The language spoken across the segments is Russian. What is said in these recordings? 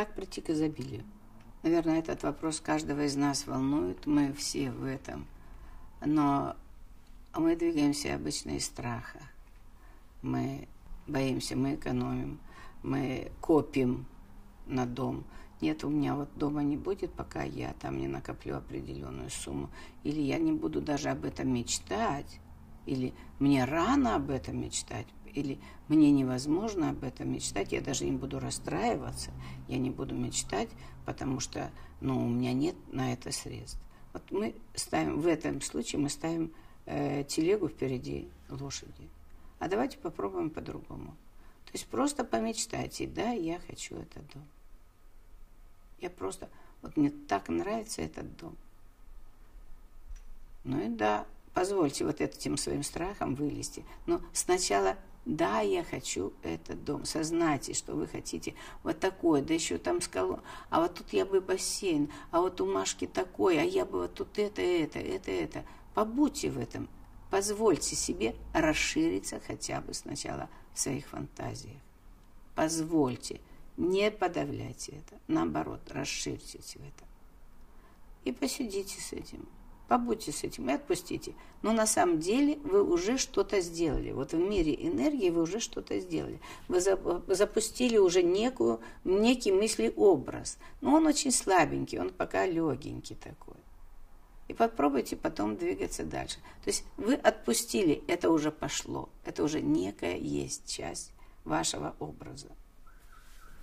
Как прийти к изобилию? Наверное, этот вопрос каждого из нас волнует. Мы все в этом. Но мы двигаемся обычно из страха. Мы боимся, мы экономим, мы копим на дом. Нет, у меня вот дома не будет, пока я там не накоплю определенную сумму. Или я не буду даже об этом мечтать. Или мне рано об этом мечтать. Или мне невозможно об этом мечтать. Я даже не буду расстраиваться. Я не буду мечтать, потому что ну, у меня нет на это средств. Вот мы ставим, в этом случае мы ставим э, телегу впереди лошади. А давайте попробуем по-другому. То есть просто помечтайте, да, я хочу этот дом. Я просто, вот мне так нравится этот дом. Ну и да, позвольте вот этим своим страхом вылезти. Но сначала да, я хочу этот дом. Сознайте, что вы хотите вот такой, да еще там скалу. А вот тут я бы бассейн, а вот у Машки такой, а я бы вот тут это, это, это, это. Побудьте в этом. Позвольте себе расшириться хотя бы сначала в своих фантазиях. Позвольте. Не подавляйте это. Наоборот, расширьтесь в этом. И посидите с этим. Побудьте с этим и отпустите. Но на самом деле вы уже что-то сделали. Вот в мире энергии вы уже что-то сделали. Вы запустили уже некую, некий мыслеобраз. Но он очень слабенький, он пока легенький такой. И попробуйте потом двигаться дальше. То есть вы отпустили, это уже пошло. Это уже некая есть часть вашего образа.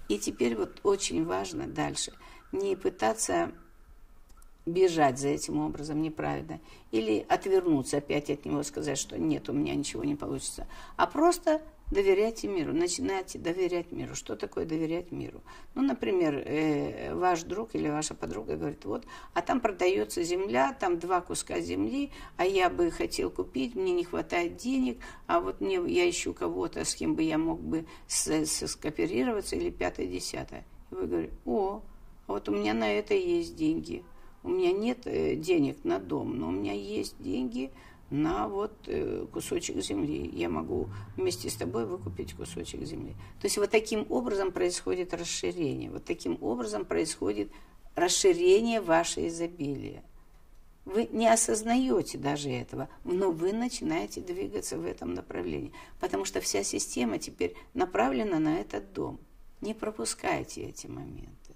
И теперь вот очень важно дальше не пытаться бежать за этим образом неправильно, или отвернуться опять от него, сказать, что нет, у меня ничего не получится, а просто доверяйте миру, начинайте доверять миру. Что такое доверять миру? Ну, например, э, ваш друг или ваша подруга говорит, вот, а там продается земля, там два куска земли, а я бы хотел купить, мне не хватает денег, а вот мне, я ищу кого-то, с кем бы я мог бы с, с, скооперироваться, или пятое-десятое. Вы говорите, о, а вот у меня на это есть деньги – у меня нет э, денег на дом, но у меня есть деньги на вот э, кусочек земли. Я могу вместе с тобой выкупить кусочек земли. То есть вот таким образом происходит расширение. Вот таким образом происходит расширение вашего изобилия. Вы не осознаете даже этого, но вы начинаете двигаться в этом направлении, потому что вся система теперь направлена на этот дом. Не пропускайте эти моменты.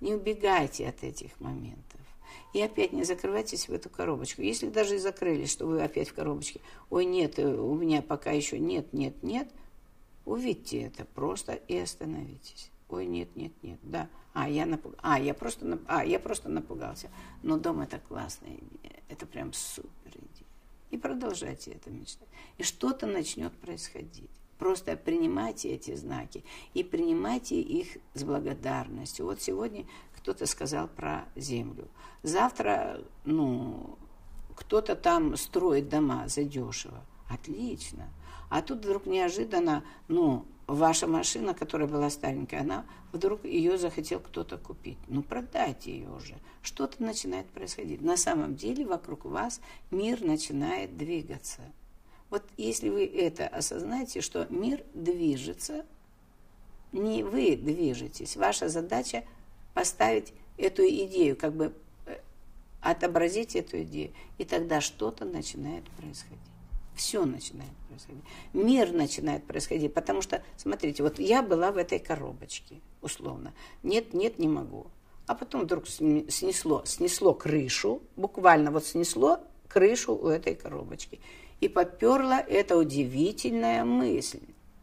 Не убегайте от этих моментов. И опять не закрывайтесь в эту коробочку. Если даже и закрылись, что вы опять в коробочке, ой, нет, э, у меня пока еще нет, нет, нет, увидьте это просто и остановитесь. Ой, нет, нет, нет, да. А, я, напуг... а, я, просто, нап... а, я просто напугался. Но дом это классная идея. Это прям супер идея. И продолжайте это мечтать. И что-то начнет происходить. Просто принимайте эти знаки и принимайте их с благодарностью. Вот сегодня кто-то сказал про землю. Завтра, ну, кто-то там строит дома задешево. Отлично. А тут вдруг неожиданно, ну, ваша машина, которая была старенькая, она вдруг ее захотел кто-то купить. Ну, продайте ее уже. Что-то начинает происходить. На самом деле вокруг вас мир начинает двигаться. Вот если вы это осознаете, что мир движется, не вы движетесь. Ваша задача поставить эту идею, как бы э, отобразить эту идею. И тогда что-то начинает происходить. Все начинает происходить. Мир начинает происходить. Потому что, смотрите, вот я была в этой коробочке, условно. Нет, нет, не могу. А потом вдруг снесло, снесло крышу, буквально вот снесло крышу у этой коробочки и поперла эта удивительная мысль.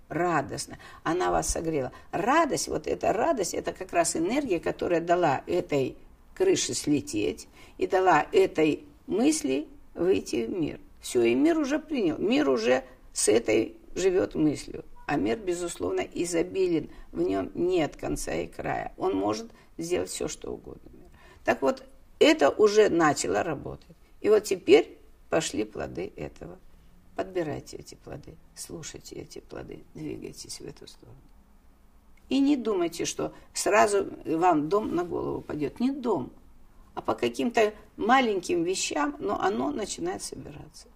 Радостно. Она вас согрела. Радость, вот эта радость, это как раз энергия, которая дала этой крыше слететь и дала этой мысли выйти в мир. Все, и мир уже принял. Мир уже с этой живет мыслью. А мир, безусловно, изобилен. В нем нет конца и края. Он может сделать все, что угодно. Так вот, это уже начало работать. И вот теперь пошли плоды этого. Подбирайте эти плоды, слушайте эти плоды, двигайтесь в эту сторону. И не думайте, что сразу вам дом на голову пойдет. Не дом, а по каким-то маленьким вещам, но оно начинает собираться.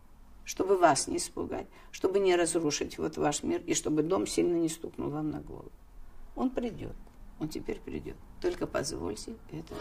Чтобы вас не испугать, чтобы не разрушить вот ваш мир, и чтобы дом сильно не стукнул вам на голову. Он придет. он теперь придет. Только позвольте это.